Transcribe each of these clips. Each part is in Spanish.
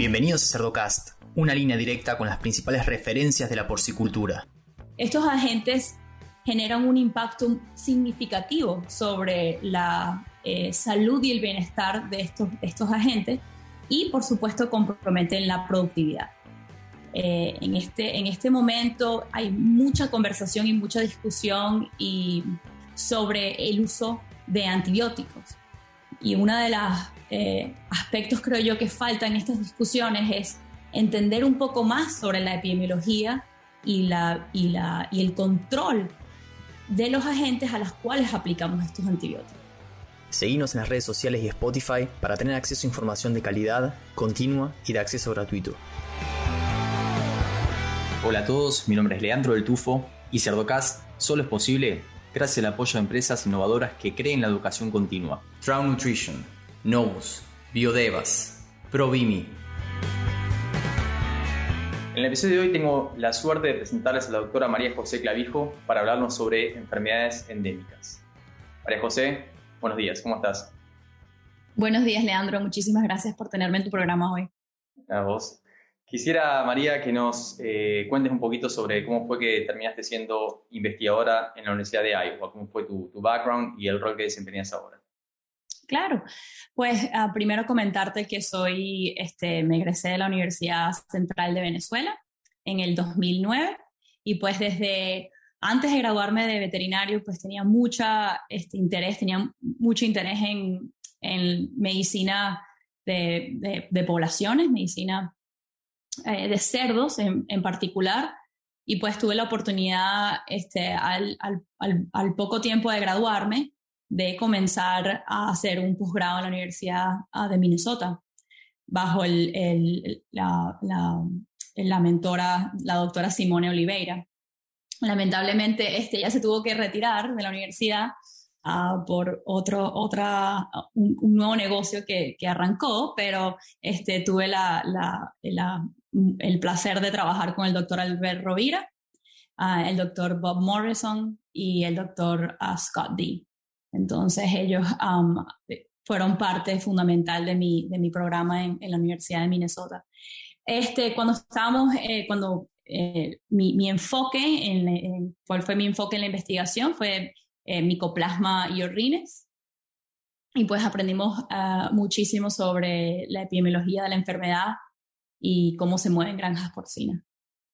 Bienvenidos a Cerdocast, una línea directa con las principales referencias de la porcicultura. Estos agentes generan un impacto significativo sobre la eh, salud y el bienestar de estos, estos agentes y por supuesto comprometen la productividad. Eh, en, este, en este momento hay mucha conversación y mucha discusión sobre el uso de antibióticos. Y uno de los eh, aspectos creo yo que falta en estas discusiones es entender un poco más sobre la epidemiología y, la, y, la, y el control de los agentes a los cuales aplicamos estos antibióticos. Seguimos en las redes sociales y Spotify para tener acceso a información de calidad, continua y de acceso gratuito. Hola a todos, mi nombre es Leandro del Tufo y Cerdocast solo es posible gracias al apoyo de empresas innovadoras que creen la educación continua. Trout Nutrition, Novus, Biodevas, Provimi. En el episodio de hoy tengo la suerte de presentarles a la doctora María José Clavijo para hablarnos sobre enfermedades endémicas. María José, buenos días, ¿cómo estás? Buenos días, Leandro. Muchísimas gracias por tenerme en tu programa hoy. A vos. Quisiera, María, que nos eh, cuentes un poquito sobre cómo fue que terminaste siendo investigadora en la Universidad de Iowa, cómo fue tu, background y el rol que desempeñas ahora. Claro, pues ah, primero comentarte que soy, este, me egresé de la Universidad Central de Venezuela en el 2009 y pues desde antes de graduarme de veterinario pues tenía mucha este, interés, tenía mucho interés en, medicina de, de poblaciones, medicina eh, de cerdos en, particular. Y pues tuve la oportunidad este, al, poco tiempo de graduarme de comenzar a hacer un posgrado en la Universidad ah, de Minnesota bajo el, la, la, mentora, la doctora Simone Oliveira. Lamentablemente, este, ya se tuvo que retirar de la universidad uh, por otro, otra, un, nuevo negocio que, que, arrancó, pero este, tuve la, la, la, el placer de trabajar con el doctor Albert Rovira, uh, el doctor Bob Morrison y el doctor uh, Scott D. Entonces ellos fueron parte fundamental de mi, de mi programa en, la Universidad de Minnesota. Este, cuando estábamos, eh, cuando eh, mi, mi, enfoque, en, en, cuál fue mi enfoque en la investigación, fue eh, micoplasma y orines. Y pues aprendimos uh, muchísimo sobre la epidemiología de la enfermedad y cómo se mueven granjas porcinas.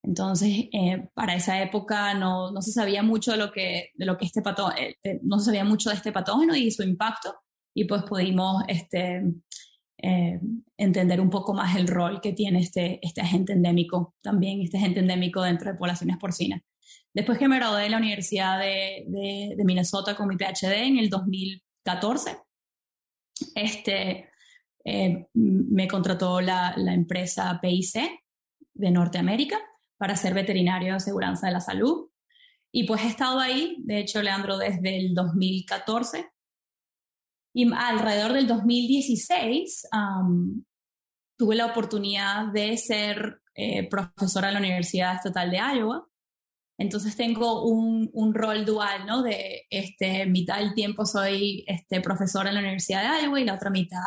Entonces, eh, para esa época no, no, se sabía mucho de lo que, de lo que este patógeno, eh, no se sabía mucho de este patógeno y su impacto, y pues pudimos este, eh, entender un poco más el rol que tiene este, este agente endémico, también este agente endémico dentro de poblaciones porcinas. Después que me gradué de la Universidad de, de, de Minnesota con mi PhD en el 2014, este, eh, me contrató la, empresa PIC de Norteamérica para ser veterinario de aseguranza de la salud. Y pues he estado ahí, de hecho, Leandro, desde el 2014. Y alrededor del 2016 tuve la oportunidad de ser eh, profesora en la Universidad Estatal de Iowa. Entonces tengo un, un, rol dual, ¿no? De este, mitad del tiempo soy este, profesora en la Universidad de Iowa y la otra mitad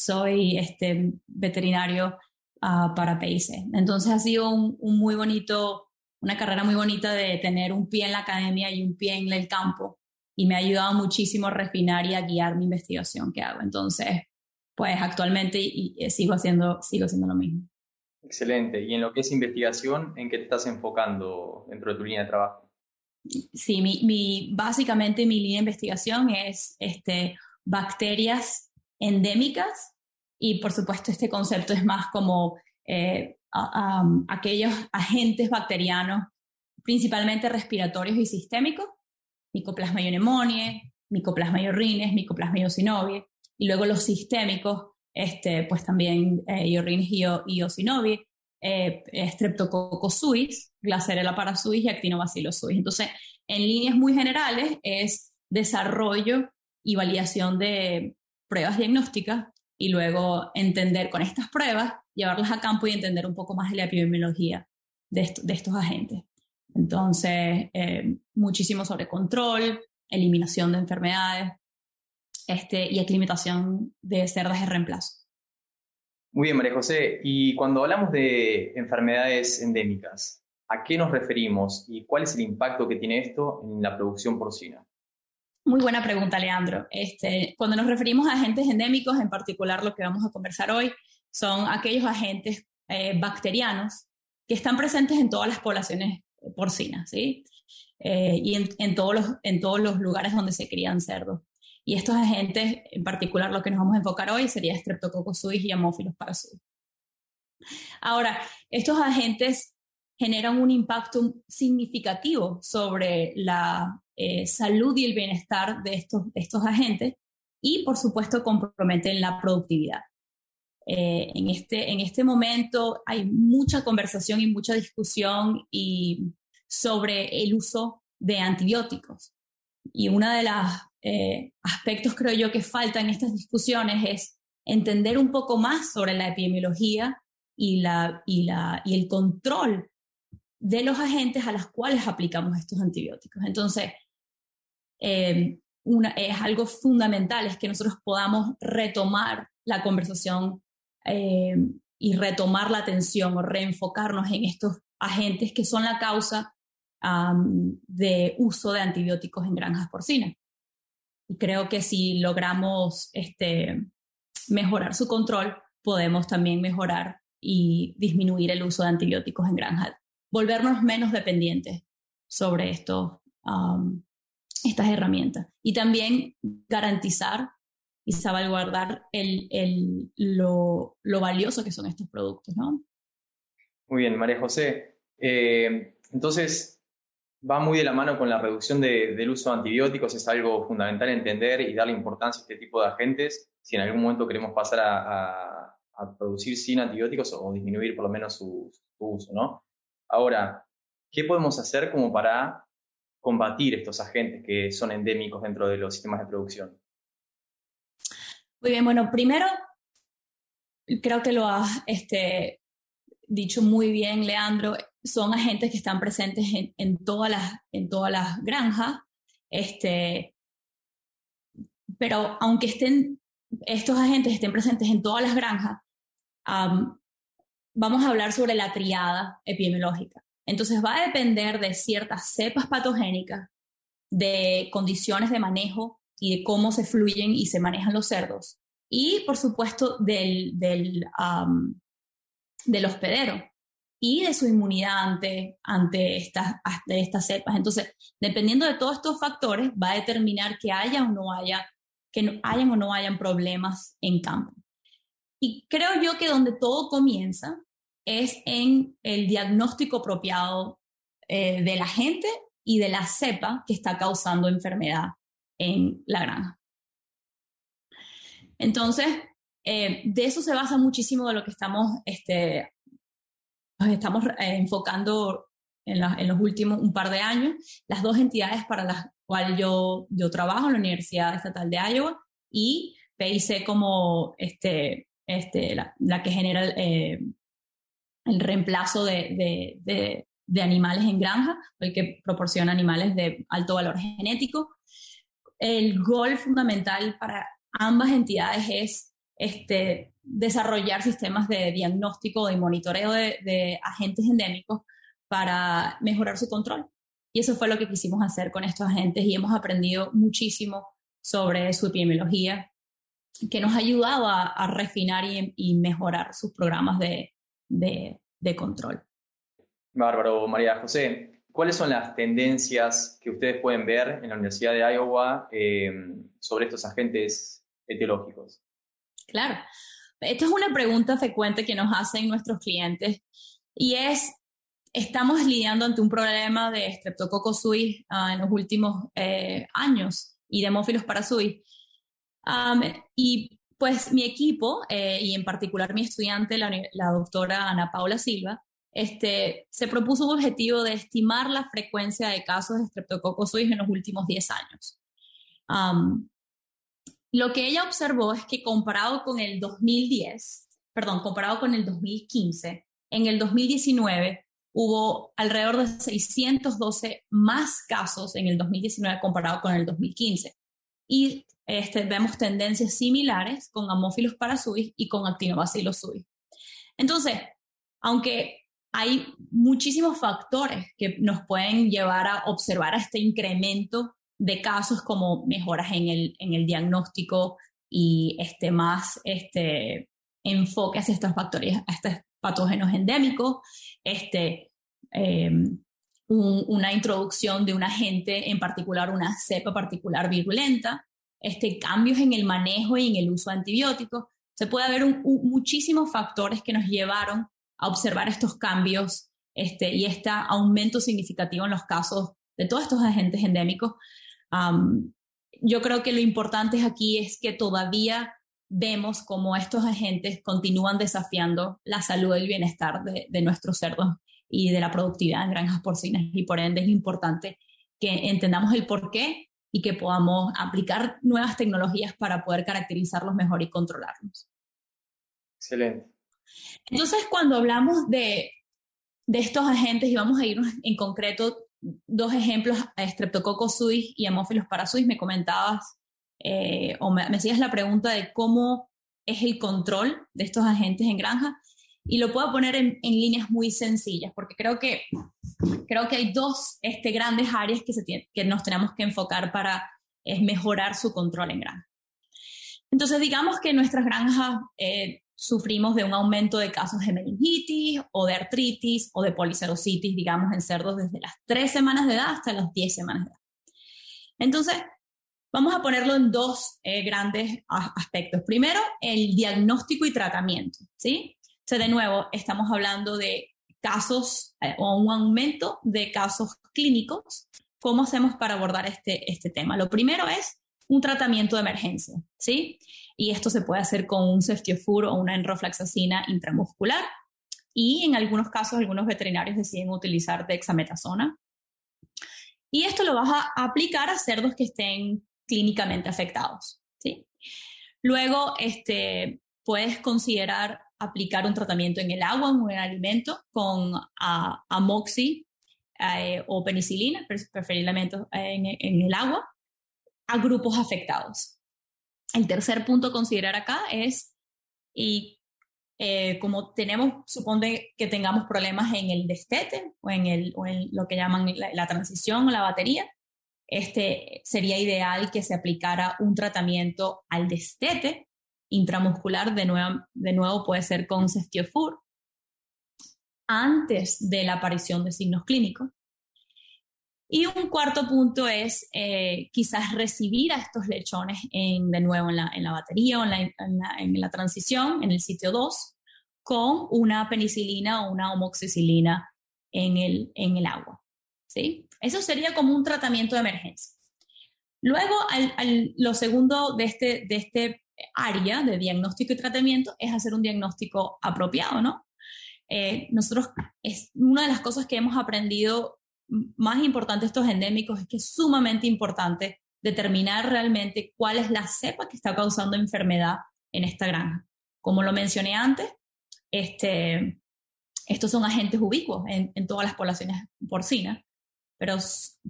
soy este, veterinario uh, para PIC. Entonces ha sido un, muy bonito, una carrera muy bonita de tener un pie en la academia y un pie en el campo y me ha ayudado muchísimo a refinar y a guiar mi investigación que hago. Entonces, pues actualmente y, sigo, haciendo, sigo haciendo lo mismo. Excelente. Y en lo que es investigación, ¿en qué te estás enfocando dentro de tu línea de trabajo? Sí, mi, mi, básicamente mi línea de investigación es este, bacterias endémicas. Y por supuesto este concepto es más como eh, aquellos agentes bacterianos, principalmente respiratorios y sistémicos, Mycoplasma pneumoniae, Mycoplasma orines, Mycoplasma eosinobie, y luego los sistémicos, este, pues también eh, iorrines y, eosinobie, eh, Streptococcus suis, Glacerella parasuis y Actinobacillus suis. Entonces, en líneas muy generales es desarrollo y validación de pruebas diagnósticas y luego entender con estas pruebas, llevarlas a campo y entender un poco más de la epidemiología de, de estos agentes. Entonces, eh, muchísimo sobre control, eliminación de enfermedades este, y aclimatación de cerdas de reemplazo. Muy bien, María José. Y cuando hablamos de enfermedades endémicas, ¿a qué nos referimos y cuál es el impacto que tiene esto en la producción porcina? Muy buena pregunta, Leandro. Este, cuando nos referimos a agentes endémicos, en particular lo que vamos a conversar hoy, son aquellos agentes eh, bacterianos que están presentes en todas las poblaciones porcinas, ¿sí? Eh, y en, todos los, en todos los lugares donde se crían cerdos. Y estos agentes, en particular lo que nos vamos a enfocar hoy, sería Streptococcus suis y Haemophilus parasuis. Ahora, estos agentes generan un impacto significativo sobre la eh, salud y el bienestar de estos, estos agentes y, por supuesto, comprometen la productividad. Eh, en, este, en este momento hay mucha conversación y mucha discusión y sobre el uso de antibióticos. Y uno de los eh, aspectos, creo yo, que falta en estas discusiones es entender un poco más sobre la epidemiología y, la, y, la, y el control de los agentes a los cuales aplicamos estos antibióticos. Entonces, eh, una, es algo fundamental, es que nosotros podamos retomar la conversación eh, y retomar la atención o reenfocarnos en estos agentes que son la causa de uso de antibióticos en granjas porcinas. Y creo que si logramos este, mejorar su control, podemos también mejorar y disminuir el uso de antibióticos en granjas, volvernos menos dependientes sobre estos, estas herramientas y también garantizar y salvaguardar el, el, lo, lo, valioso que son estos productos. ¿no? Muy bien, María José. Eh, entonces, va muy de la mano con la reducción del uso de antibióticos, es algo fundamental entender y darle importancia a este tipo de agentes si en algún momento queremos pasar a, producir sin antibióticos o disminuir por lo menos su, uso, ¿no? Ahora, ¿qué podemos hacer como para combatir estos agentes que son endémicos dentro de los sistemas de producción? Muy bien, bueno, primero creo que lo has este, dicho muy bien, Leandro, son agentes que están presentes en, todas, las, en todas las granjas, este, pero aunque estén, estos agentes estén presentes en todas las granjas, vamos a hablar sobre la triada epidemiológica. Entonces va a depender de ciertas cepas patogénicas, de condiciones de manejo y de cómo se fluyen y se manejan los cerdos. Y, por supuesto, del, del, del hospedero y de su inmunidad ante, ante, estas, estas cepas. Entonces, dependiendo de todos estos factores, va a determinar que haya o no haya, que hayan o no hayan problemas en campo. Y creo yo que donde todo comienza es en el diagnóstico apropiado eh, de la gente y de la cepa que está causando enfermedad en la granja. Entonces, eh, de eso se basa muchísimo de lo que estamos este, estamos eh, enfocando en, los últimos un par de años. Las dos entidades para las cuales yo, yo trabajo la Universidad Estatal de Iowa y PIC como este, este, la, que genera el reemplazo de, de, de, animales en granja, el que proporciona animales de alto valor genético. El gol fundamental para ambas entidades es este, desarrollar sistemas de diagnóstico y monitoreo de, agentes endémicos para mejorar su control. Y eso fue lo que quisimos hacer con estos agentes y hemos aprendido muchísimo sobre su epidemiología, que nos ha ayudado a, refinar y, mejorar sus programas de, de, control. Bárbaro, María José. ¿Cuáles son las tendencias que ustedes pueden ver en la Universidad de Iowa eh, sobre estos agentes etiológicos? Claro. Esta es una pregunta frecuente que nos hacen nuestros clientes y es, estamos lidiando ante un problema de Streptococcus suis ah, en los últimos eh, años y de Hemófilos parasuis. y pues mi equipo, eh, y en particular mi estudiante, la, doctora Ana Paula Silva, este, se propuso un objetivo de estimar la frecuencia de casos de Streptococcus suis en los últimos 10 años. Lo que ella observó es que comparado con el 2010, perdón, comparado con el 2015, en el 2019 hubo alrededor de 612 más casos en el 2019 comparado con el 2015. Y este, vemos tendencias similares con Haemophilus parasuis y con Actinobacillus suis. Entonces, aunque hay muchísimos factores que nos pueden llevar a observar este incremento de casos como mejoras en el, en el diagnóstico y este, más este, enfoque hacia factores, a estos patógenos endémicos, este, em, una introducción de un agente, en particular una cepa particular virulenta, este, cambios en el manejo y en el uso de antibióticos. Se puede ver muchísimos factores que nos llevaron a observar estos cambios este, y este aumento significativo en los casos de todos estos agentes endémicos. yo creo que lo importante aquí es que todavía vemos cómo estos agentes continúan desafiando la salud y el bienestar de, de nuestros cerdos y de la productividad en granjas porcinas y por ende es importante que entendamos el por qué y que podamos aplicar nuevas tecnologías para poder caracterizarlos mejor y controlarlos. Excelente. Entonces, cuando hablamos de, de estos agentes, y vamos a irnos en concreto dos ejemplos, Streptococcus suis y Haemophilus parasuis, me comentabas eh, o me, me hacías la pregunta de cómo es el control de estos agentes en granja y lo puedo poner en, en, líneas muy sencillas, porque creo que, creo que hay dos este, grandes áreas que, se que nos tenemos que enfocar para es mejorar su control en granja. Entonces, digamos que nuestras granjas eh, sufrimos de un aumento de casos de meningitis o de artritis o de policerositis, digamos, en cerdos desde las tres semanas de edad hasta las 10 semanas de edad. Entonces, vamos a ponerlo en dos eh, grandes aspectos. Primero, el diagnóstico y tratamiento, ¿sí? de nuevo, estamos hablando de casos eh, o un aumento de casos clínicos. ¿Cómo hacemos para abordar este, este tema? Lo primero es un tratamiento de emergencia, ¿sí? Y esto se puede hacer con un ceftiofur o una enroflaxacina intramuscular. Y en algunos casos, algunos veterinarios deciden utilizar dexametasona. Y esto lo vas a aplicar a cerdos que estén clínicamente afectados, ¿sí? Luego, este, puedes considerar aplicar un tratamiento en el agua, en un alimento, con amoxi eh, o penicilina, preferiblemente en, en, el agua, a grupos afectados. El tercer punto a considerar acá es, y eh, como tenemos, supone que tengamos problemas en el destete o en, el, o en lo que llaman la, la transición o la batería, este, sería ideal que se aplicara un tratamiento al destete intramuscular, de nuevo, de nuevo puede ser con cestiofur, antes de la aparición de signos clínicos. Y un cuarto punto es eh, quizás recibir a estos lechones en, de nuevo en la, en la batería o en la, en, la, transición, en el sitio 2, con una penicilina o una homoxicilina en el, en el agua. ¿sí? Eso sería como un tratamiento de emergencia. Luego, al, lo segundo de este, de este área de diagnóstico y tratamiento es hacer un diagnóstico apropiado, ¿no? Eh, nosotros, es una de las cosas que hemos aprendido más importante estos endémicos es que es sumamente importante determinar realmente cuál es la cepa que está causando enfermedad en esta granja. Como lo mencioné antes, este, estos son agentes ubicuos en, todas las poblaciones porcinas, pero,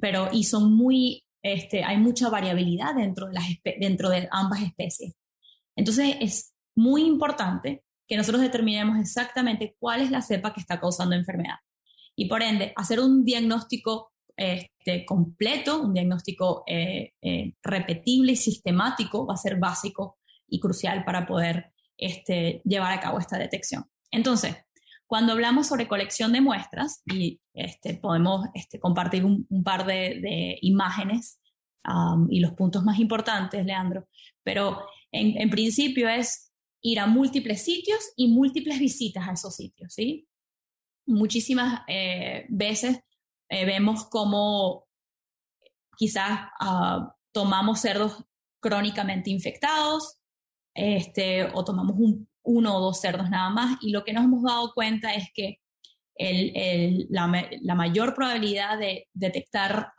pero y son muy, este, hay mucha variabilidad dentro de, las, dentro de ambas especies. Entonces es muy importante que nosotros determinemos exactamente cuál es la cepa que está causando enfermedad. Y por ende, hacer un diagnóstico este, completo, un diagnóstico eh, eh, repetible y sistemático va a ser básico y crucial para poder este, llevar a cabo esta detección. Entonces, cuando hablamos sobre colección de muestras, y este, podemos compartir un, par de, imágenes y los puntos más importantes, Leandro, pero en, principio es ir a múltiples sitios y múltiples visitas a esos sitios, ¿sí? Muchísimas eh, veces eh, vemos cómo quizás uh, tomamos cerdos crónicamente infectados, este, o tomamos un, uno o dos cerdos nada más, y lo que nos hemos dado cuenta es que el, el, la, mayor probabilidad de detectar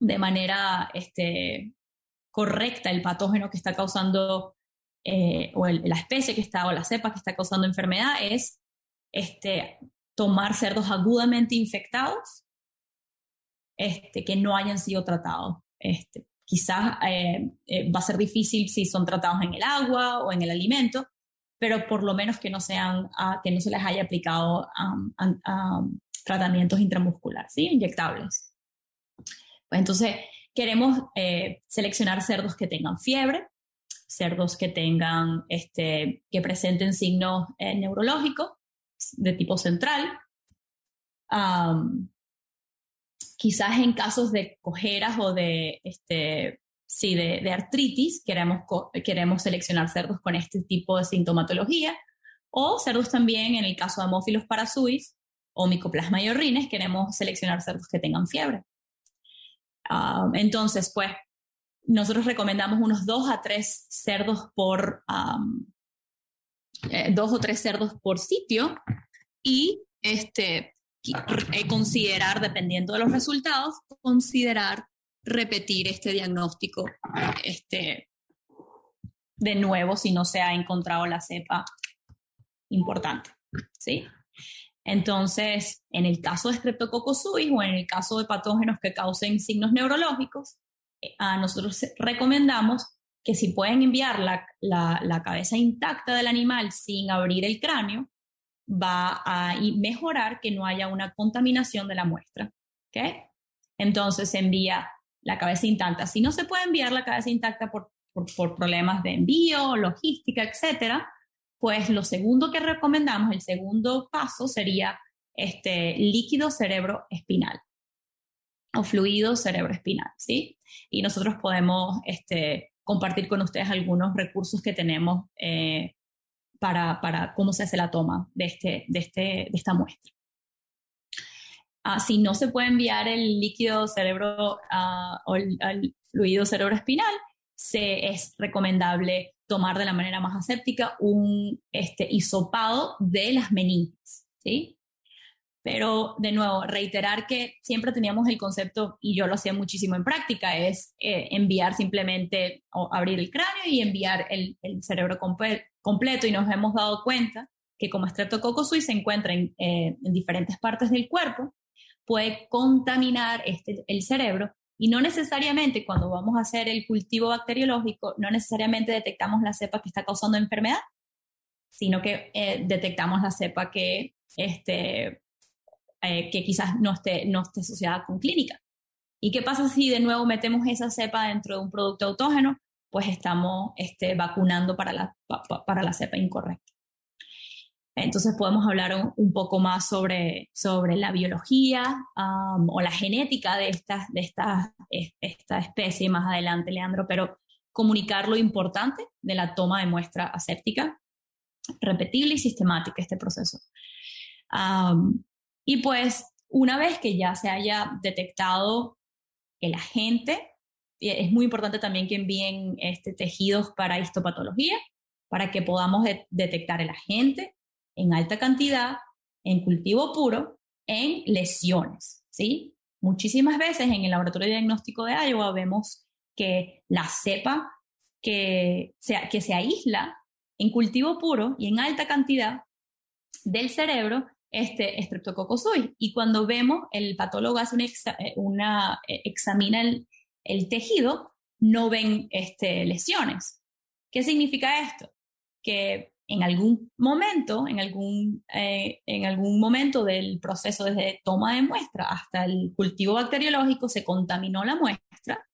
de manera este, correcta el patógeno que está causando, eh, o la especie que está, o la cepa que está causando enfermedad, es este, tomar cerdos agudamente infectados este, que no hayan sido tratados este, quizás eh, eh, va a ser difícil si son tratados en el agua o en el alimento, pero por lo menos que no, sean, ah, que no se les haya aplicado tratamientos intramusculares, ¿sí? inyectables. Pues entonces, queremos eh, seleccionar cerdos que tengan fiebre, cerdos que tengan, este, que presenten signos neurológicos de tipo central, quizás en casos de cojeras o de, este, sí, de, artritis, queremos, queremos seleccionar cerdos con este tipo de sintomatología, o cerdos también, en el caso de Haemophilus parasuis o Mycoplasma rines, queremos seleccionar cerdos que tengan fiebre. Entonces, pues, nosotros recomendamos unos dos a tres cerdos por, eh, dos o tres cerdos por sitio y este, considerar, dependiendo de los resultados, considerar repetir este diagnóstico este, de nuevo si no se ha encontrado la cepa importante. ¿sí? Entonces, en el caso de Streptococcus suis o en el caso de patógenos que causen signos neurológicos, eh, a nosotros recomendamos que si pueden enviar la, cabeza intacta del animal sin abrir el cráneo, va a mejorar que no haya una contaminación de la muestra. ¿okay? Entonces se envía la cabeza intacta. Si no se puede enviar la cabeza intacta por, por, problemas de envío, logística, etcétera, pues lo segundo que recomendamos, el segundo paso sería este líquido cerebro espinal o fluido cerebro espinal, ¿sí? Y nosotros podemos este, compartir con ustedes algunos recursos que tenemos eh, para, cómo se hace la toma de, este, de, este, de esta muestra. Ah, si no se puede enviar el líquido cerebro ah, o el, fluido cerebroespinal, se, es recomendable tomar de la manera más aséptica un este, hisopado de las meninges, ¿sí? Pero de nuevo, reiterar que siempre teníamos el concepto, y yo lo hacía muchísimo en práctica, es eh, enviar simplemente o abrir el cráneo y enviar el, el cerebro completo. Y nos hemos dado cuenta que como Streptococcus se encuentra en, eh, en, diferentes partes del cuerpo, puede contaminar este, el cerebro y no necesariamente cuando vamos a hacer el cultivo bacteriológico, no necesariamente detectamos la cepa que está causando enfermedad, sino que eh, detectamos la cepa que este, eh, que quizás no esté, no esté asociada con clínica. ¿Y qué pasa si de nuevo metemos esa cepa dentro de un producto autógeno? Pues estamos este, vacunando para la, para la cepa incorrecta. Entonces podemos hablar un, poco más sobre, sobre la biología o la genética de, esta, de esta, esta especie más adelante, Leandro, pero comunicar lo importante de la toma de muestra aséptica, repetible y sistemática este proceso. Y pues una vez que ya se haya detectado el agente, es muy importante también que envíen este, tejidos para histopatología, para que podamos detectar el agente en alta cantidad, en cultivo puro, en lesiones, ¿sí? Muchísimas veces en el laboratorio diagnóstico de Iowa vemos que la cepa que que se aísla en cultivo puro y en alta cantidad del cerebro este Streptococcus Y cuando vemos, el patólogo hace una, eh, eh, examina el, tejido, no ven este, lesiones. ¿Qué significa esto? Que en algún momento, en algún, eh, en algún momento del proceso desde toma de muestra hasta el cultivo bacteriológico se contaminó la muestra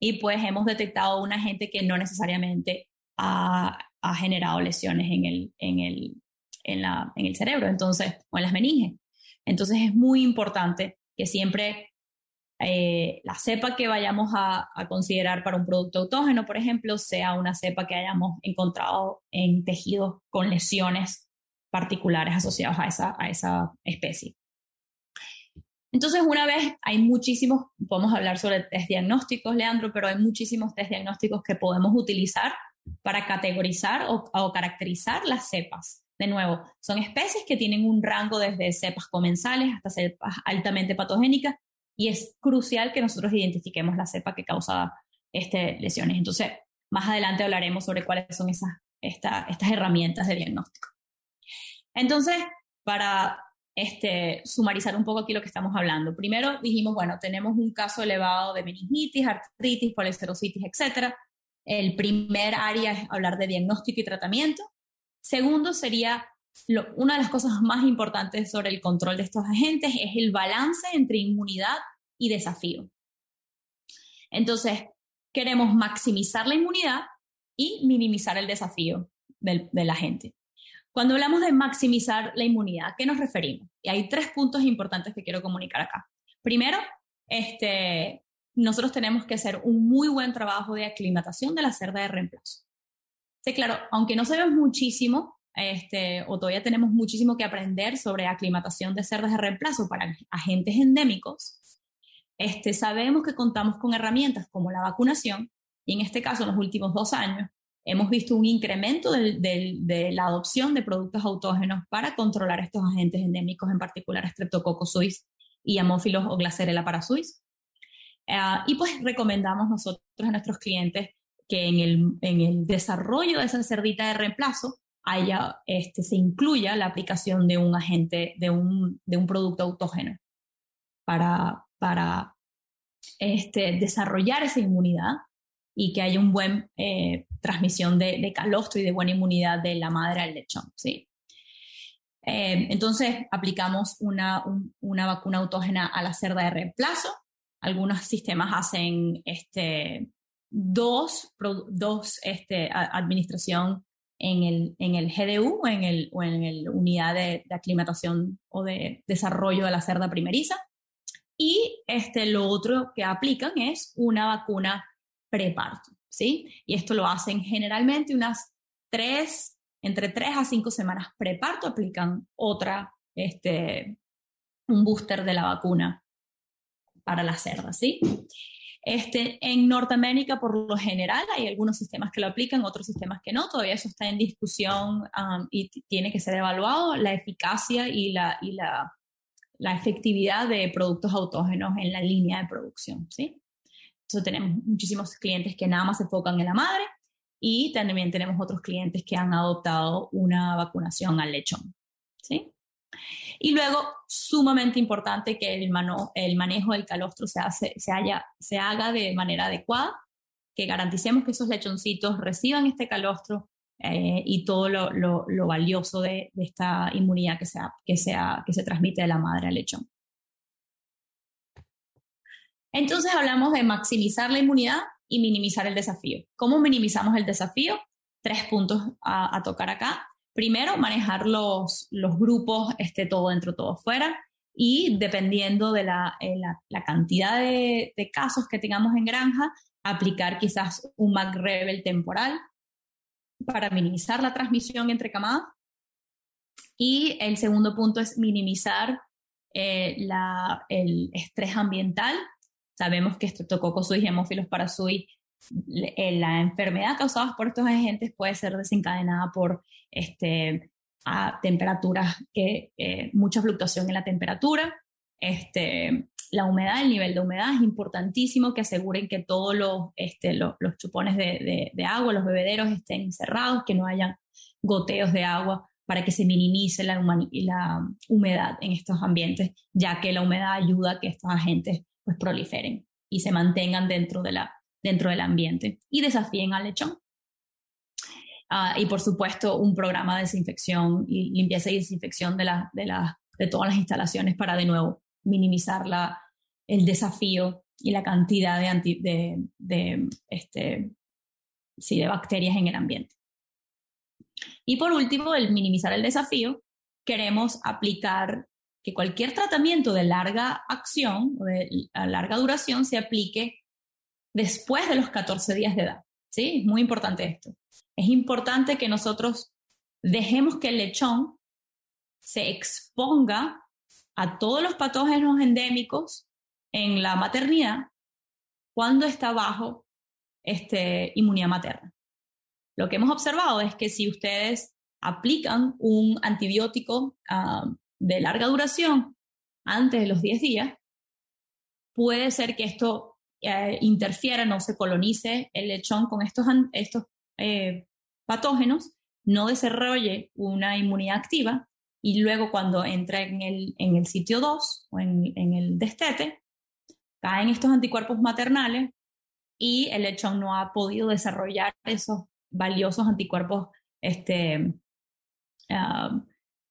y pues hemos detectado un agente que no necesariamente ha, ha generado lesiones en el, en el, en, la, en el cerebro, entonces, o en las meninges. Entonces es muy importante que siempre eh, la cepa que vayamos a, considerar para un producto autógeno, por ejemplo, sea una cepa que hayamos encontrado en tejidos con lesiones particulares asociados a esa, a esa especie. Entonces, una vez hay muchísimos, podemos hablar sobre test diagnósticos, Leandro, pero hay muchísimos test diagnósticos que podemos utilizar para categorizar o caracterizar las cepas. De nuevo, son especies que tienen un rango desde cepas comensales hasta cepas altamente patogénicas y es crucial que nosotros identifiquemos la cepa que causa este, lesiones. Entonces, más adelante hablaremos sobre cuáles son esas, estas herramientas de diagnóstico. Entonces, para este, sumarizar un poco aquí lo que estamos hablando. Primero dijimos, bueno, tenemos un caso elevado de meningitis, artritis, policerositis, etc. El primer área es hablar de diagnóstico y tratamiento. Segundo sería, una de las cosas más importantes sobre el control de estos agentes es el balance entre inmunidad y desafío. Entonces, queremos maximizar la inmunidad y minimizar el desafío del, del agente. Cuando hablamos de maximizar la inmunidad, ¿a qué nos referimos? Y hay tres puntos importantes que quiero comunicar acá. Primero, este, nosotros tenemos que hacer un muy buen trabajo de aclimatación de la cerda de reemplazo. Sí, claro, aunque no sabemos muchísimo, este, o todavía tenemos muchísimo que aprender sobre aclimatación de cerdas de reemplazo para agentes endémicos, este, sabemos que contamos con herramientas como la vacunación, y en este caso, en los últimos dos años, hemos visto un incremento de la adopción de productos autógenos para controlar estos agentes endémicos, en particular Streptococcus suis y Haemophilus o Glasserella parasuis. Uh, y pues recomendamos nosotros a nuestros clientes que en el desarrollo de esa cerdita de reemplazo haya, este, se incluya la aplicación de un agente, de un, de un producto autógeno para, para este, desarrollar esa inmunidad y que haya un buen eh, transmisión de, calostro y de buena inmunidad de la madre al lechón, ¿sí? Eh, entonces, aplicamos una, una, vacuna autógena a la cerda de reemplazo. Algunos sistemas hacen este, dos, dos este, administración en el, en el GDU en el, o en la unidad de, de, aclimatación o de desarrollo de la cerda primeriza. Y este, lo otro que aplican es una vacuna preparto, ¿sí? Y esto lo hacen generalmente unas tres, entre tres a cinco semanas preparto, aplican otra, este, un booster de la vacuna para la cerda, ¿sí? Este, en Norteamérica, por lo general, hay algunos sistemas que lo aplican, otros sistemas que no. Todavía eso está en discusión um, y tiene que ser evaluado, la eficacia y, la, y la, la, efectividad de productos autógenos en la línea de producción. ¿sí? tenemos muchísimos clientes que nada más se enfocan en la madre y también tenemos otros clientes que han adoptado una vacunación al lechón. ¿sí? Y luego, sumamente importante que el, el manejo del calostro se, hace, se, haya, se haga de manera adecuada, que garanticemos que esos lechoncitos reciban este calostro eh, y todo lo, lo, valioso de, de, esta inmunidad que, sea, que, sea, que se transmite de la madre al lechón. Entonces hablamos de maximizar la inmunidad y minimizar el desafío. ¿Cómo minimizamos el desafío? Tres puntos a, tocar acá. Primero, manejar los, los grupos, este, todo dentro, todo fuera. Y dependiendo de la, eh, cantidad de, casos que tengamos en granja, aplicar quizás un MAC-Rebel temporal para minimizar la transmisión entre camadas. Y el segundo punto es minimizar eh, el estrés ambiental Sabemos que Streptococcus y Hemófilos parasui, la enfermedad causada por estos agentes puede ser desencadenada por este, a temperaturas, que, eh, mucha fluctuación en la temperatura, este, la humedad, el nivel de humedad es importantísimo que aseguren que todos los, este, los, chupones de, de, agua, los bebederos estén cerrados, que no haya goteos de agua para que se minimice la, la humedad en estos ambientes, ya que la humedad ayuda a que estos agentes pues proliferen y se mantengan dentro, de la, dentro del ambiente y desafíen al lechón. Ah, y por supuesto, un programa de desinfección y limpieza y desinfección de, la, de, la, de todas las instalaciones para de nuevo minimizar la, el desafío y la cantidad de, anti, de, de, este, sí, de bacterias en el ambiente. Y por último, el minimizar el desafío, queremos aplicar que cualquier tratamiento de larga acción o de larga duración se aplique después de los 14 días de edad. ¿sí? Muy importante esto. Es importante que nosotros dejemos que el lechón se exponga a todos los patógenos endémicos en la maternidad cuando está bajo este, inmunidad materna. Lo que hemos observado es que si ustedes aplican un antibiótico ah, de larga duración antes de los 10 días, puede ser que esto eh, interfiera, no se colonice el lechón con estos, estos eh, patógenos, no desarrolle una inmunidad activa y luego cuando entra en el, en el sitio 2 o en, el destete, caen estos anticuerpos maternales y el lechón no ha podido desarrollar esos valiosos anticuerpos este, uh,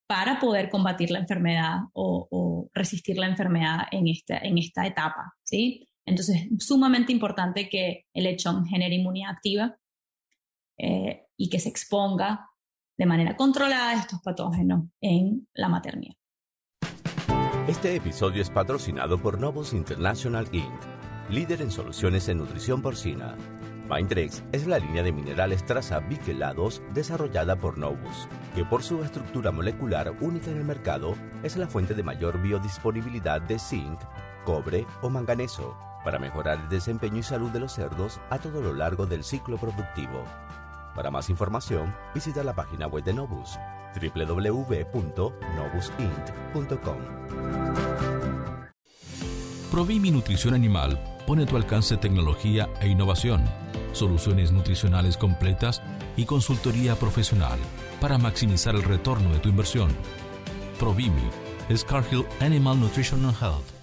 para poder combatir la enfermedad o, o, resistir la enfermedad en esta, en esta etapa. ¿sí? Entonces, es sumamente importante que el lechón genere inmunidad activa eh, y que se exponga de manera controlada a estos patógenos en la maternidad. Este episodio es patrocinado por Novus International Inc., líder en soluciones en nutrición porcina. Mindrex es la línea de minerales traza biquelados desarrollada por Novus, que por su estructura molecular única en el mercado es la fuente de mayor biodisponibilidad de zinc, cobre o manganeso para mejorar el desempeño y salud de los cerdos a todo lo largo del ciclo productivo. Para más información, visita la página web de Novus www.novusint.com. Provimi Nutrición Animal pone a tu alcance tecnología e innovación, soluciones nutricionales completas y consultoría profesional para maximizar el retorno de tu inversión. Provimi es Cargill Animal Nutrition and Health.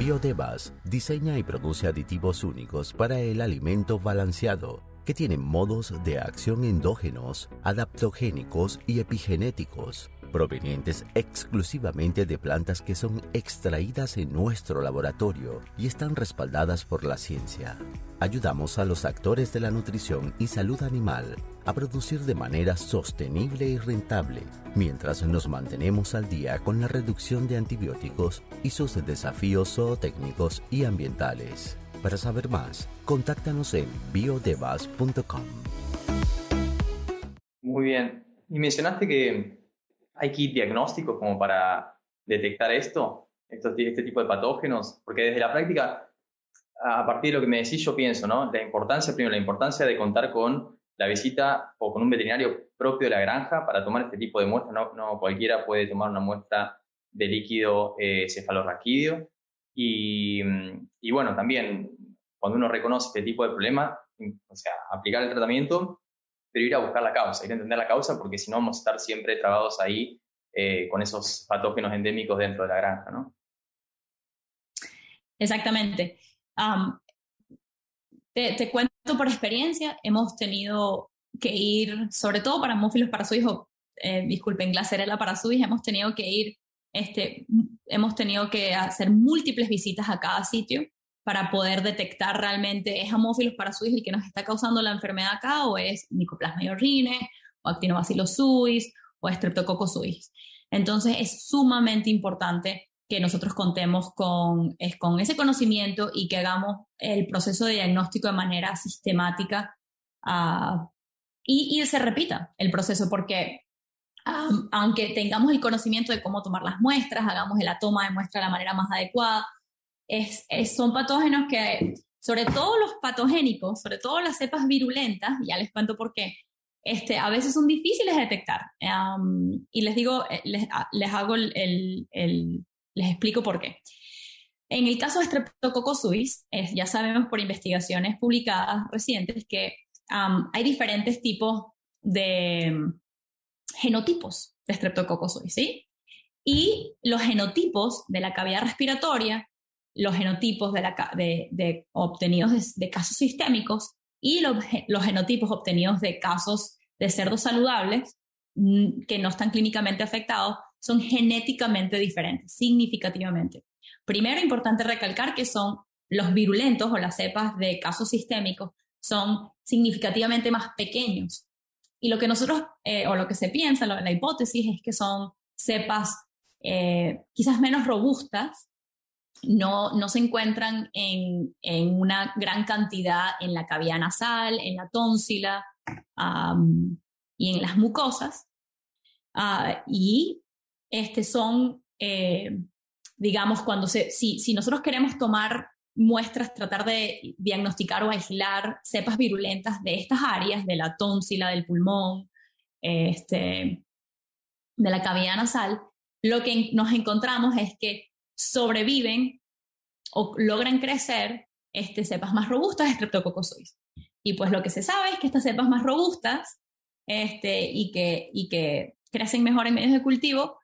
Biodevas diseña y produce aditivos únicos para el alimento balanceado que tienen modos de acción endógenos, adaptogénicos y epigenéticos, provenientes exclusivamente de plantas que son extraídas en nuestro laboratorio y están respaldadas por la ciencia. Ayudamos a los actores de la nutrición y salud animal a producir de manera sostenible y rentable, mientras nos mantenemos al día con la reducción de antibióticos y sus desafíos zootécnicos y ambientales. Para saber más, contáctanos en biodevas.com. Muy bien. Y mencionaste que hay kit diagnósticos como para detectar esto, este tipo de patógenos, porque desde la práctica, a partir de lo que me decís, yo pienso, ¿no? La importancia, primero, la importancia de contar con la visita o con un veterinario propio de la granja para tomar este tipo de muestras. No, no cualquiera puede tomar una muestra de líquido eh, cefalorraquídeo. Y, y, bueno, también cuando uno reconoce este tipo de problema, o sea, aplicar el tratamiento, pero ir a buscar la causa, ir a entender la causa, porque si no vamos a estar siempre trabados ahí eh, con esos patógenos endémicos dentro de la granja, ¿no? Exactamente. Um, te, te, cuento por experiencia, hemos tenido que ir, sobre todo para mófilos para su hijo, eh, disculpen, glacerela para su hija, hemos tenido que ir, este, hemos tenido que hacer múltiples visitas a cada sitio para poder detectar realmente es hamófilos para su hijo el que nos está causando la enfermedad acá o es Mycoplasma urine o Actinobacillus suis o Streptococcus suis. Entonces es sumamente importante que nosotros contemos con, es, con ese conocimiento y que hagamos el proceso de diagnóstico de manera sistemática uh, y, y, se repita el proceso porque aunque tengamos el conocimiento de cómo tomar las muestras, hagamos la toma de muestra de la manera más adecuada, es, son patógenos que, sobre todo los patogénicos, sobre todo las cepas virulentas, ya les cuento por qué, este, a veces son difíciles de detectar. Y les digo, eh, les, les hago el, les explico por qué. En el caso de Streptococcus suis, ya sabemos por investigaciones publicadas recientes que hay diferentes tipos de um, genotipos de Streptococcus suis. Y los genotipos de la cavidad respiratoria, los genotipos de, la, obtenidos de, casos sistémicos y los, genotipos obtenidos de casos de cerdos saludables mm, que no están clínicamente afectados son genéticamente diferentes, significativamente. Primero, importante recalcar que son los virulentos o las cepas de casos sistémicos son significativamente más pequeños. Y lo que nosotros, eh, o lo que se piensa, la hipótesis es que son cepas eh, quizás menos robustas, no, no se encuentran en, en, una gran cantidad en la cavidad nasal, en la tónsila y en las mucosas. Uh, y este son, eh, digamos, cuando se, si, si nosotros queremos tomar muestras, tratar de diagnosticar o aislar cepas virulentas de estas áreas, de la tónsila, del pulmón, este, de la cavidad nasal, lo que nos encontramos es que sobreviven o logran crecer este, cepas más robustas Streptococcus suis. Y pues lo que se sabe es que estas cepas más robustas este, y, que, y que crecen mejor en medios de cultivo,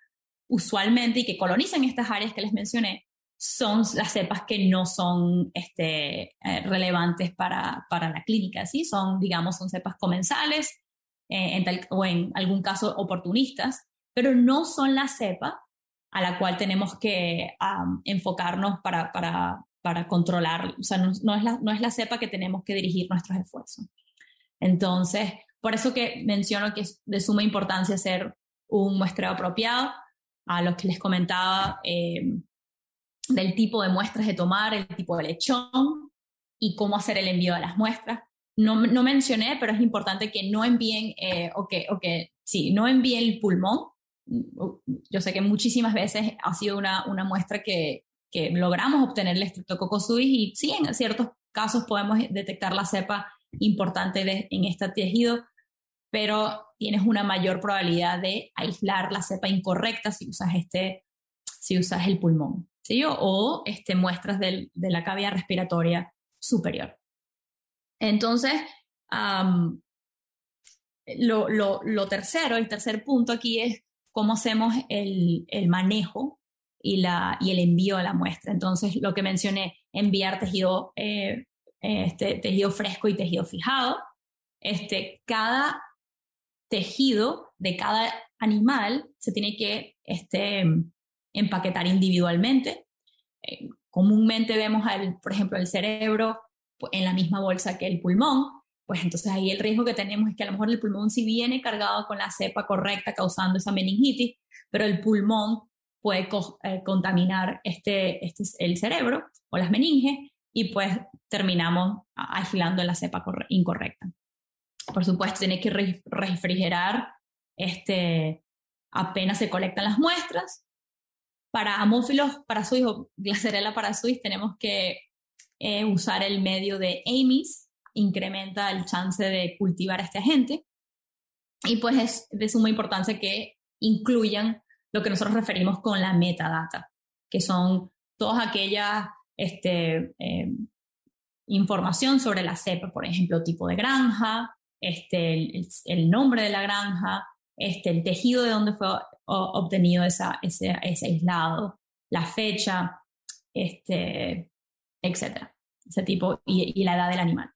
usualmente, y que colonizan estas áreas que les mencioné, son las cepas que no son este, eh, relevantes para, para, la clínica, ¿sí? Son, digamos, son cepas comensales eh, o en algún caso oportunistas, pero no son la cepa a la cual tenemos que enfocarnos para, para, para, controlar, o sea, no, no, es la, no es la cepa que tenemos que dirigir nuestros esfuerzos. Entonces, por eso que menciono que es de suma importancia hacer un muestreo apropiado a los que les comentaba. Eh, del tipo de muestras de tomar, el tipo de lechón y cómo hacer el envío de las muestras. No, no mencioné, pero es importante que no envíen, eh, o, que, o que sí, no envíen el pulmón. Yo sé que muchísimas veces ha sido una, una muestra que, que logramos obtener el Streptococcus suis y sí, en ciertos casos podemos detectar la cepa importante en este tejido, pero tienes una mayor probabilidad de aislar la cepa incorrecta si usas, este, si usas el pulmón o este, muestras de la cavidad respiratoria superior. Entonces, lo, tercero, el tercer punto aquí es cómo hacemos el, manejo y, la, y, el envío de la muestra. Entonces, lo que mencioné, enviar tejido, eh, este, tejido fresco y tejido fijado. Este, cada tejido de cada animal se tiene que este, empaquetar individualmente. Eh, comúnmente vemos, por ejemplo, el cerebro en la misma bolsa que el pulmón, pues entonces ahí el riesgo que tenemos es que a lo mejor el pulmón sí viene cargado con la cepa correcta causando esa meningitis, pero el pulmón puede eh, contaminar este, este, el cerebro o las meninges y pues terminamos aislando la cepa incorrecta. Por supuesto, tiene que refrigerar este, apenas se colectan las muestras para amófilos parasuis o Glacerella parasuis tenemos que eh, usar el medio de AMIS, incrementa el chance de cultivar a este agente. Y pues es de suma importancia que incluyan lo que nosotros referimos con la metadata, que son todas aquellas este, eh, información sobre la cepa, por ejemplo, tipo de granja, este, el, nombre de la granja, este, el tejido de donde fue obtenido ese, ese, aislado, la fecha, este, etcétera, ese tipo, y, la edad del animal.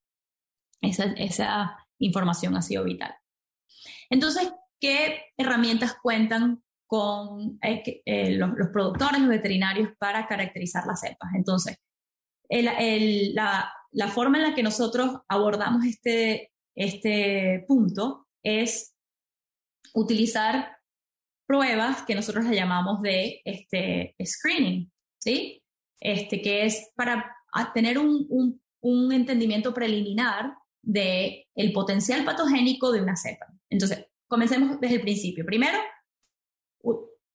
Esa, esa información ha sido vital. Entonces, ¿qué herramientas cuentan con eh, eh, los, productores, los veterinarios para caracterizar las cepas? Entonces, el, la, la, forma en la que nosotros abordamos este, este punto es utilizar pruebas que nosotros le llamamos de este, screening, ¿sí? Este, que es para tener un, un, entendimiento preliminar del el potencial patogénico de una cepa. Entonces, comencemos desde el principio. Primero,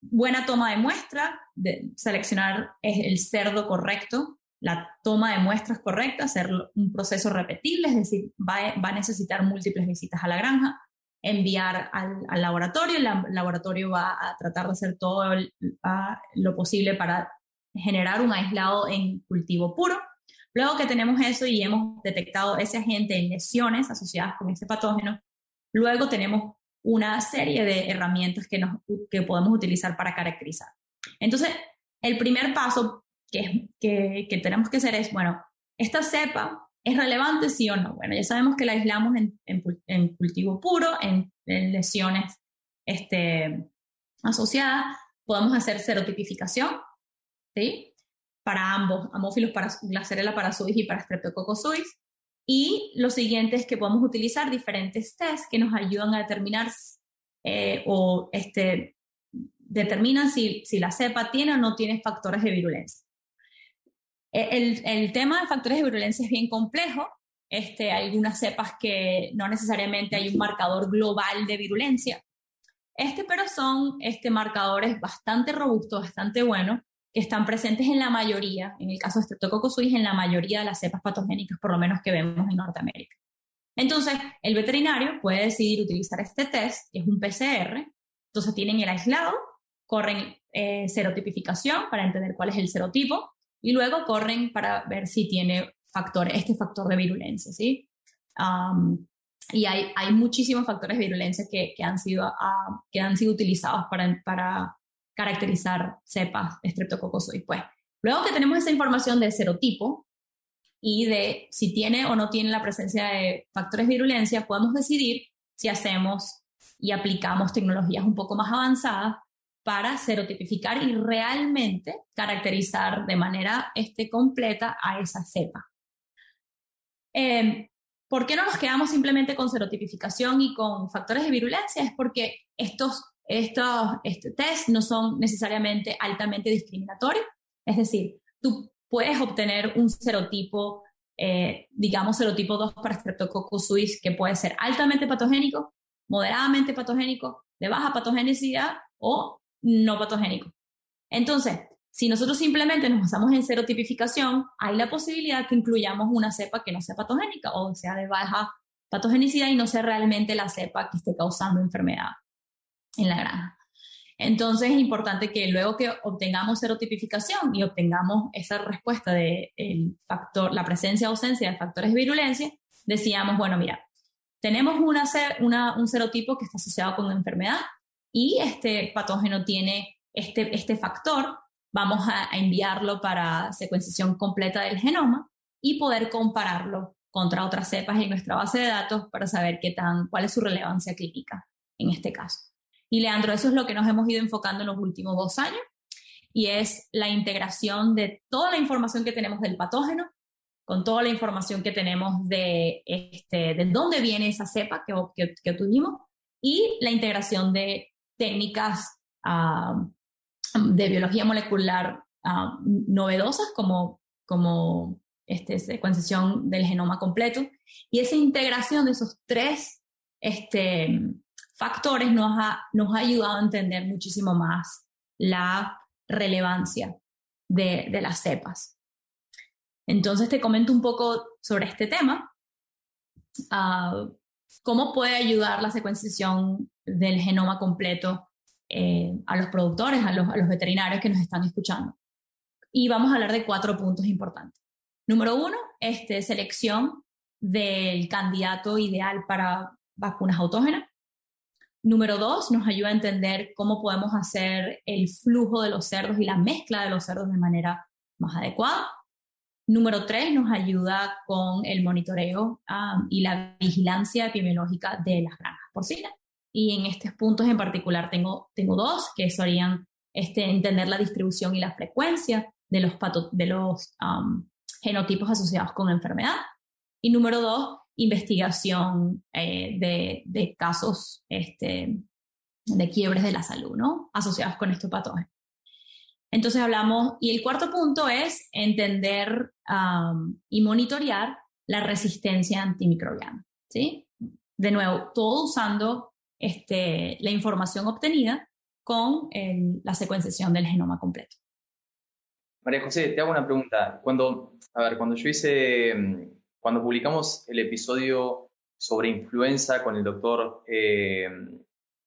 buena toma de muestra, de seleccionar el cerdo correcto, la toma de muestras correcta, hacer un proceso repetible, es decir, va, va a necesitar múltiples visitas a la granja, enviar al, laboratorio. El laboratorio va a tratar de hacer todo lo posible para generar un aislado en cultivo puro. Luego que tenemos eso y hemos detectado ese agente en lesiones asociadas con ese patógeno, luego tenemos una serie de herramientas que, nos, que podemos utilizar para caracterizar. Entonces, el primer paso que, que, que tenemos que hacer es, bueno, esta cepa ¿Es relevante sí o no? Bueno, ya sabemos que la aislamos en, cultivo puro, en, lesiones este, asociadas. Podemos hacer serotipificación, ¿sí? Para ambos, amófilos para Glacerella parasuis y para Streptococcus suis. Y lo siguiente es que podemos utilizar diferentes tests que nos ayudan a determinar eh, o este, determinan si, si la cepa tiene o no tiene factores de virulencia. Eh, el, tema de factores de virulencia es bien complejo. Este, algunas cepas que no necesariamente hay un marcador global de virulencia. Este, pero son este, marcadores bastante robustos, bastante buenos, que están presentes en la mayoría, en el caso de Streptococcus en la mayoría de las cepas patogénicas, por lo menos que vemos en Norteamérica. Entonces, el veterinario puede decidir utilizar este test, que es un PCR. Entonces, tienen el aislado, corren eh, serotipificación para entender cuál es el serotipo, y luego corren para ver si tiene factor, este factor de virulencia, ¿sí? y hay, muchísimos factores de virulencia que, que han, sido, uh, que han sido utilizados para caracterizar cepas Streptococcus Pues luego que tenemos esa información de serotipo y de si tiene o no tiene la presencia de factores de virulencia, podemos decidir si hacemos y aplicamos tecnologías un poco más avanzadas para serotipificar y realmente caracterizar de manera este, completa a esa cepa. Eh, ¿Por qué no nos quedamos simplemente con serotipificación y con factores de virulencia? Es porque estos, estos este test no son necesariamente altamente discriminatorios. Es decir, tú puedes obtener un serotipo, eh, digamos serotipo 2 para Streptococcus suis, que puede ser altamente patogénico, moderadamente patogénico, de baja patogenicidad o no patogénico. Entonces, si nosotros simplemente nos basamos en serotipificación, hay la posibilidad que incluyamos una cepa que no sea patogénica o sea de baja patogenicidad y no sea realmente la cepa que esté causando enfermedad en la granja. Entonces es importante que luego que obtengamos serotipificación y obtengamos esa respuesta de factor, la presencia o ausencia de factores de virulencia, decíamos, bueno, mira, tenemos una, una, un serotipo que está asociado con una enfermedad y este patógeno tiene este, este factor vamos a, enviarlo para secuenciación completa del genoma y poder compararlo contra otras cepas en nuestra base de datos para saber qué tan, cuál es su relevancia clínica en este caso. Y Leandro, eso es lo que nos hemos ido enfocando en los últimos dos años y es la integración de toda la información que tenemos del patógeno con toda la información que tenemos de, este, de dónde viene esa cepa que, que, que obtuvimos y la integración de técnicas uh, de biología molecular uh, novedosas como, como este, secuenciación del genoma completo. Y esa integración de esos tres este, factores nos ha, nos ha ayudado a entender muchísimo más la relevancia de, de las cepas. Entonces te comento un poco sobre este tema. Uh, ¿Cómo puede ayudar la secuenciación del genoma completo eh, a los productores, a los, a los veterinarios que nos están escuchando. Y vamos a hablar de cuatro puntos importantes. Número uno, este, selección del candidato ideal para vacunas autógenas. Número dos, nos ayuda a entender cómo podemos hacer el flujo de los cerdos y la mezcla de los cerdos de manera más adecuada. Número tres, nos ayuda con el monitoreo y la vigilancia epidemiológica de las granjas porcinas y en estos puntos en particular tengo, tengo dos, que serían este, entender la distribución y la frecuencia de los, de los genotipos asociados con enfermedad. Y número dos, investigación eh, de, casos este, de quiebres de la salud, ¿no? Asociados con estos patógenos. Entonces hablamos, y el cuarto punto es entender y monitorear la resistencia antimicrobiana, ¿sí? De nuevo, todo usando este, la información obtenida con la secuenciación del genoma completo. María José, te hago una pregunta. Cuando, a ver, cuando yo hice, mm, cuando publicamos el episodio sobre influenza con el doctor eh,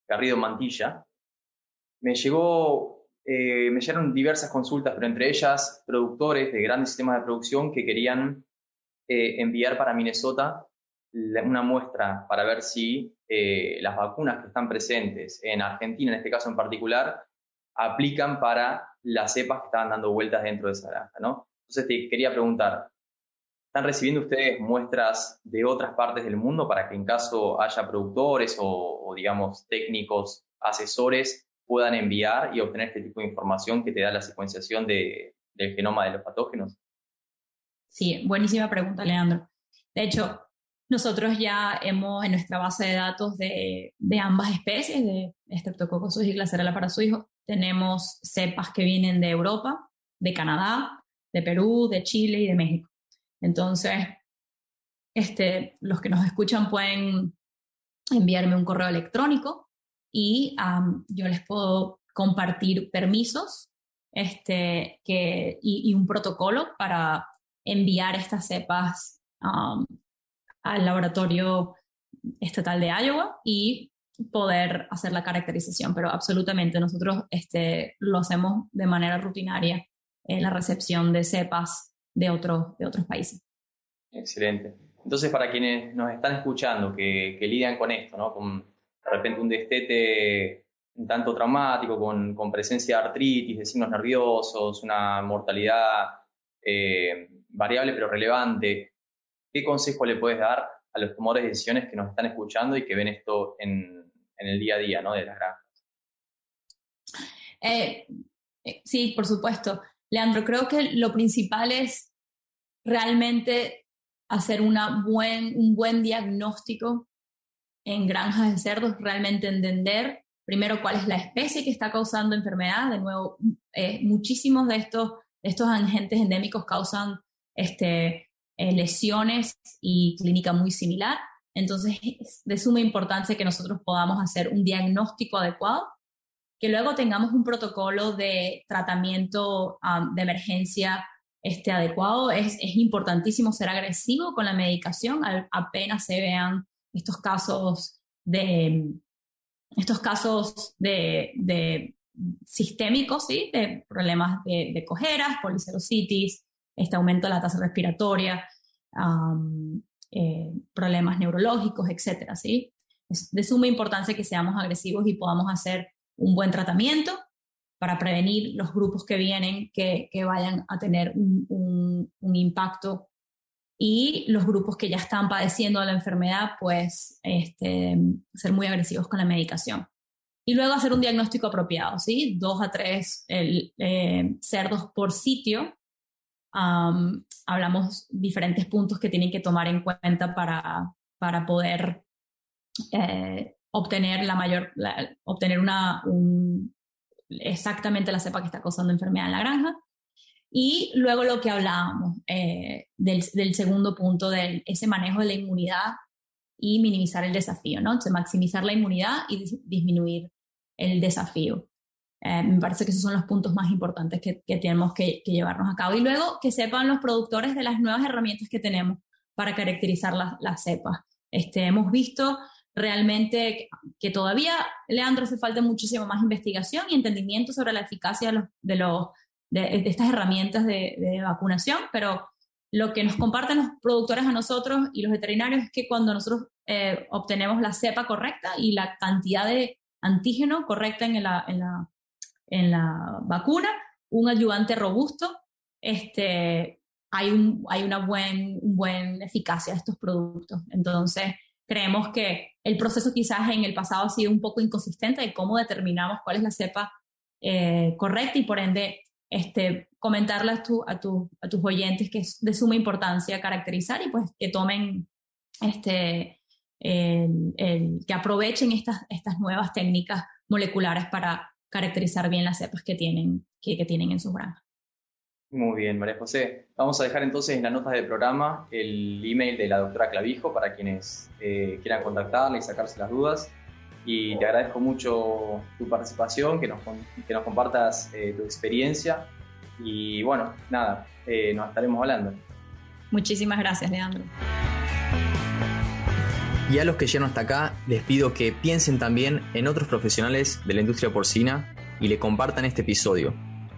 Garrido Mantilla, me llegó, eh, me llegaron diversas consultas, pero entre ellas productores de grandes sistemas de producción que querían eh, enviar para Minnesota una muestra para ver si eh, las vacunas que están presentes en Argentina, en este caso en particular, aplican para las cepas que estaban dando vueltas dentro de esa granja, ¿no? Entonces te quería preguntar, ¿están recibiendo ustedes muestras de otras partes del mundo para que en caso haya productores o, digamos, técnicos, asesores, puedan enviar y obtener este tipo de información que te da la secuenciación del genoma de los patógenos? Sí, buenísima pregunta, Leandro. De hecho, nosotros ya hemos en nuestra base de datos de, de ambas especies, de Streptococcus y Glasserella para su hijo, tenemos cepas que vienen de Europa, de Canadá, de Perú, de Chile y de México. Entonces, este, los que nos escuchan pueden enviarme un correo electrónico y yo les puedo compartir permisos este, que, y, un protocolo para enviar estas cepas al laboratorio estatal de Iowa y poder hacer la caracterización, pero absolutamente nosotros este, lo hacemos de manera rutinaria en la recepción de cepas de, otros de otros países. Excelente. Entonces, para quienes nos están escuchando, que, lidian con esto, ¿no? Con de repente un destete un tanto traumático, con, con presencia de artritis, de signos nerviosos, una mortalidad eh, variable pero relevante, ¿qué consejo le puedes dar a los tomadores de decisiones que nos están escuchando y que ven esto en, en el día a día ¿no? de las granjas? Eh, eh, sí, por supuesto. Leandro, creo que lo principal es realmente hacer un buen diagnóstico en granjas de cerdos, realmente entender primero cuál es la especie que está causando enfermedad. De nuevo, eh, muchísimos de estos, estos agentes endémicos causan este, eh, lesiones y clínica muy similar. Entonces, es de suma importancia que nosotros podamos hacer un diagnóstico adecuado que luego tengamos un protocolo de tratamiento de emergencia este, adecuado. Es, es, importantísimo ser agresivo con la medicación apenas se vean estos casos de estos casos de, de sistémicos, ¿sí? de problemas de, cojeras, policerositis, este aumento de la tasa respiratoria, eh, problemas neurológicos, etcétera, ¿sí? Es de suma importancia que seamos agresivos y podamos hacer un buen tratamiento para prevenir los grupos que vienen que, vayan a tener un, impacto y los grupos que ya están padeciendo la enfermedad, pues este, ser muy agresivos con la medicación. Y luego hacer un diagnóstico apropiado, ¿sí? Dos a tres eh, cerdos por sitio. hablamos diferentes puntos que tienen que tomar en cuenta para, para poder eh, obtener la mayor, obtener una, exactamente la cepa que está causando enfermedad en la granja. Y luego lo que hablábamos eh, del, segundo punto, de ese manejo de la inmunidad y minimizar el desafío, ¿no? Entonces, maximizar la inmunidad y disminuir el desafío. Eh, me parece que esos son los puntos más importantes que, que tenemos que, que, llevarnos a cabo. Y luego que sepan los productores de las nuevas herramientas que tenemos para caracterizar las, las cepas. Este, hemos visto realmente que todavía, Leandro, hace falta muchísimo más investigación y entendimiento sobre la eficacia de, los, de, estas herramientas de, vacunación, pero lo que nos comparten los productores a nosotros y los veterinarios es que cuando nosotros eh, obtenemos la cepa correcta y la cantidad de antígeno correcta en la, en la, en la vacuna, un ayudante robusto, este, hay, un, hay una buena buen eficacia de estos productos. Entonces, creemos que el proceso quizás en el pasado ha sido un poco inconsistente de cómo determinamos cuál es la cepa eh, correcta y por ende este, comentarle a, tu, a, tu, a, tus oyentes que es de suma importancia caracterizar y pues que tomen, este, que aprovechen estas, estas nuevas técnicas moleculares para caracterizar bien las cepas que tienen, que, que tienen en sus granjas. Muy bien, María José. Vamos a dejar entonces en las notas del programa el email de la doctora Clavijo para quienes eh, quieran contactarla y sacarse las dudas. Y te agradezco mucho tu participación, que nos, que nos compartas eh, tu experiencia. Y bueno, nada, eh, nos estaremos hablando. Muchísimas gracias, Leandro. Y a los que llegan hasta acá, les pido que piensen también en otros profesionales de la industria porcina y le compartan este episodio